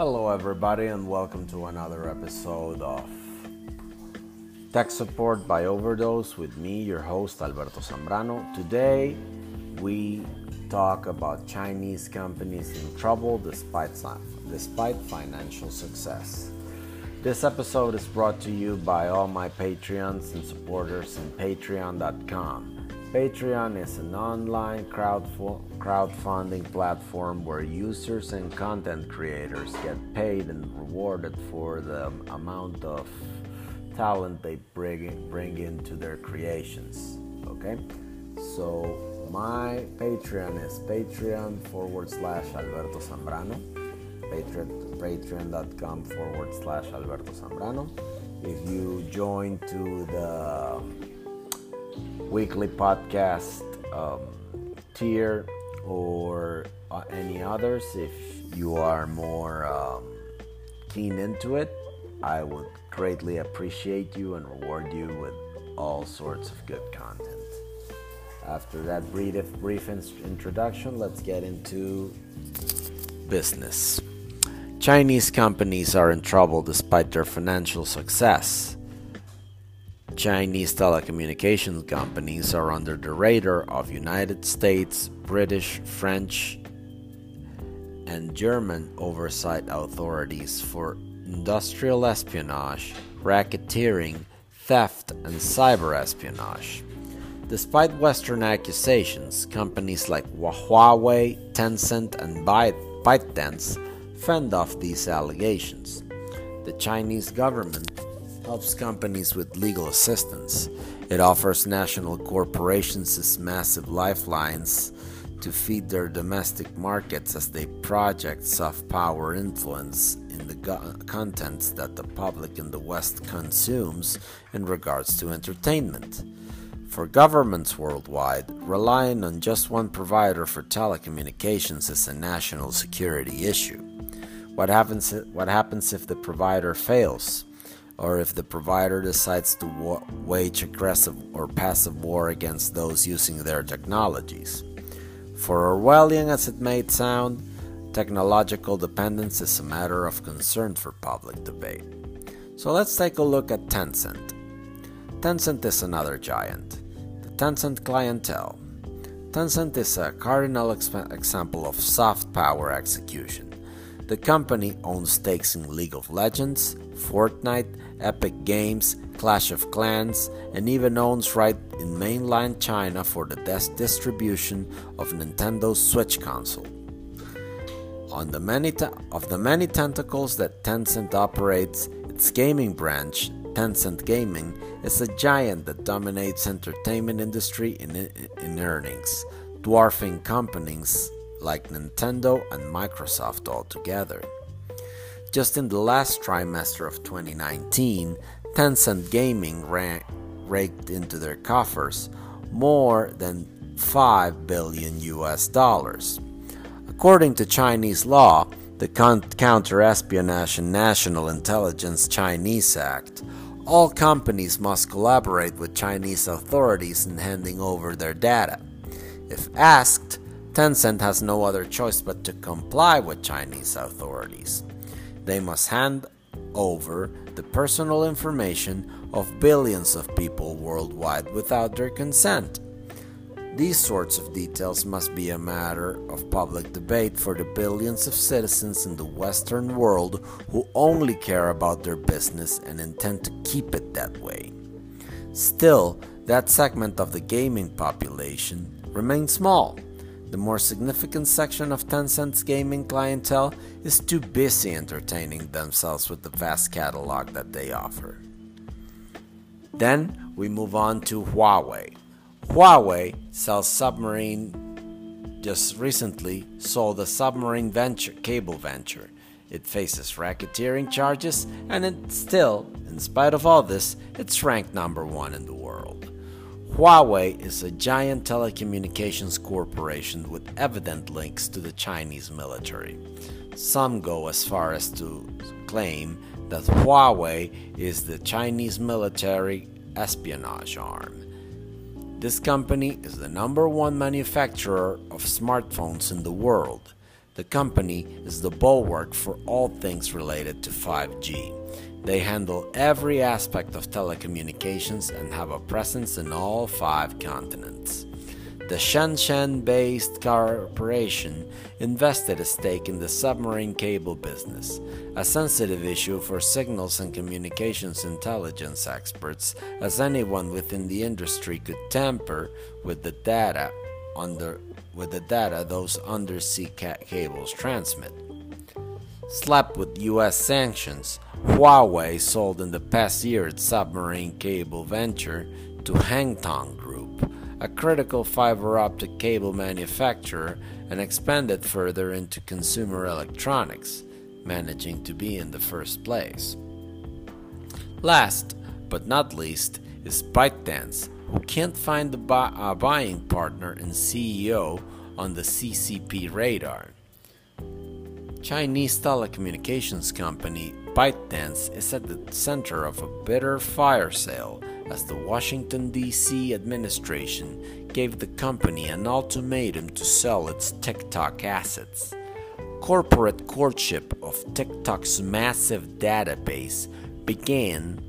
Hello, everybody, and welcome to another episode of Tech Support by Overdose with me, your host, Alberto Zambrano. Today, we talk about Chinese companies in trouble despite, despite financial success. This episode is brought to you by all my Patreons and supporters in patreon.com. Patreon is an online crowd crowdfunding platform where users and content creators get paid and rewarded for the amount of talent they bring, bring into their creations. Okay? So, my Patreon is patreon forward slash Alberto Zambrano, patreon.com forward slash Alberto Zambrano. If you join to the weekly podcast um, tier or uh, any others, if you are more um, keen into it, I would greatly appreciate you and reward you with all sorts of good content. After that brief, brief introduction, let's get into business. Chinese companies are in trouble despite their financial success. Chinese telecommunications companies are under the radar of United States, British, French, and German oversight authorities for industrial espionage, racketeering, theft, and cyber espionage. Despite Western accusations, companies like Huawei, Tencent, and ByteDance fend off these allegations. The Chinese government helps companies with legal assistance. It offers national corporations as massive lifelines to feed their domestic markets as they project soft power influence in the go- contents that the public in the West consumes in regards to entertainment. For governments worldwide, relying on just one provider for telecommunications is a national security issue. What happens, what happens if the provider fails? Or if the provider decides to wa- wage aggressive or passive war against those using their technologies. For Orwellian as it may sound, technological dependence is a matter of concern for public debate. So let's take a look at Tencent. Tencent is another giant, the Tencent clientele. Tencent is a cardinal exp- example of soft power execution. The company owns stakes in League of Legends, Fortnite, Epic Games, Clash of Clans, and even owns rights in mainland China for the distribution of Nintendo's Switch console. On the many of the many tentacles that Tencent operates, its gaming branch, Tencent Gaming, is a giant that dominates entertainment industry in, in earnings, dwarfing companies like Nintendo and Microsoft altogether. Just in the last trimester of 2019, Tencent Gaming raked into their coffers more than 5 billion US dollars. According to Chinese law, the Counter Espionage and National Intelligence Chinese Act, all companies must collaborate with Chinese authorities in handing over their data. If asked, Tencent has no other choice but to comply with Chinese authorities. They must hand over the personal information of billions of people worldwide without their consent. These sorts of details must be a matter of public debate for the billions of citizens in the Western world who only care about their business and intend to keep it that way. Still, that segment of the gaming population remains small. The more significant section of Tencent's gaming clientele is too busy entertaining themselves with the vast catalog that they offer. Then we move on to Huawei. Huawei sells submarine just recently sold a submarine venture cable venture. It faces racketeering charges and it still, in spite of all this, it's ranked number 1 in the world. Huawei is a giant telecommunications corporation with evident links to the Chinese military. Some go as far as to claim that Huawei is the Chinese military espionage arm. This company is the number one manufacturer of smartphones in the world. The company is the bulwark for all things related to 5G. They handle every aspect of telecommunications and have a presence in all five continents. The Shenzhen based corporation invested a stake in the submarine cable business, a sensitive issue for signals and communications intelligence experts, as anyone within the industry could tamper with the data under with the data those undersea ca- cables transmit. Slapped with US sanctions, Huawei sold in the past year its submarine cable venture to Hengtong Group, a critical fiber optic cable manufacturer, and expanded further into consumer electronics, managing to be in the first place. Last but not least is ByteDance, who can't find a, bu- a buying partner and CEO on the CCP radar. Chinese telecommunications company ByteDance is at the center of a bitter fire sale as the Washington, D.C. administration gave the company an ultimatum to sell its TikTok assets. Corporate courtship of TikTok's massive database began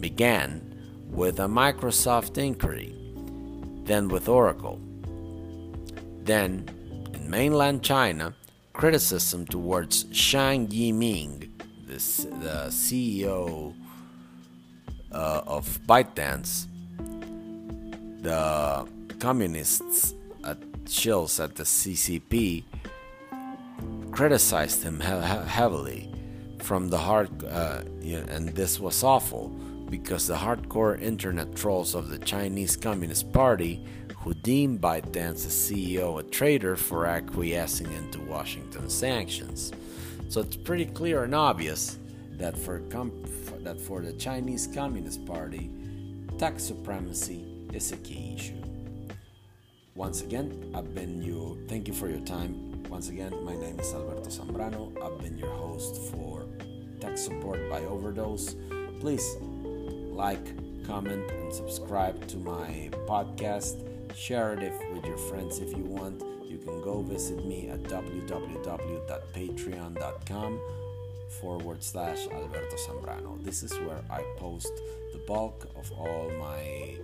began with a Microsoft inquiry, then with Oracle. Then, in mainland China, criticism towards Zhang Yiming, the, the CEO uh, of ByteDance, the communists at Chills at the CCP criticized him he- heavily from the heart, uh, and this was awful because the hardcore internet trolls of the Chinese Communist Party who deemed ByteDance's CEO a traitor for acquiescing into Washington sanctions. So it's pretty clear and obvious that for, com- that for the Chinese Communist Party, tax supremacy is a key issue. Once again, I've been you. Thank you for your time. Once again, my name is Alberto Zambrano. I've been your host for Tech Support by Overdose. Please like, comment, and subscribe to my podcast. Share it if, with your friends if you want. You can go visit me at www.patreon.com forward slash Alberto Zambrano. This is where I post the bulk of all my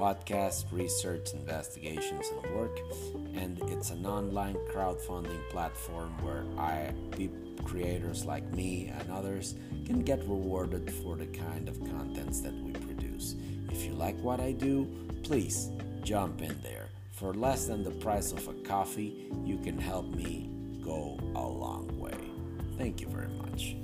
podcast, research, investigations, and work. And it's an online crowdfunding platform where I, creators like me and others, can get rewarded for the kind of contents that we produce. If you like what I do, please jump in there. For less than the price of a coffee, you can help me go a long way. Thank you very much.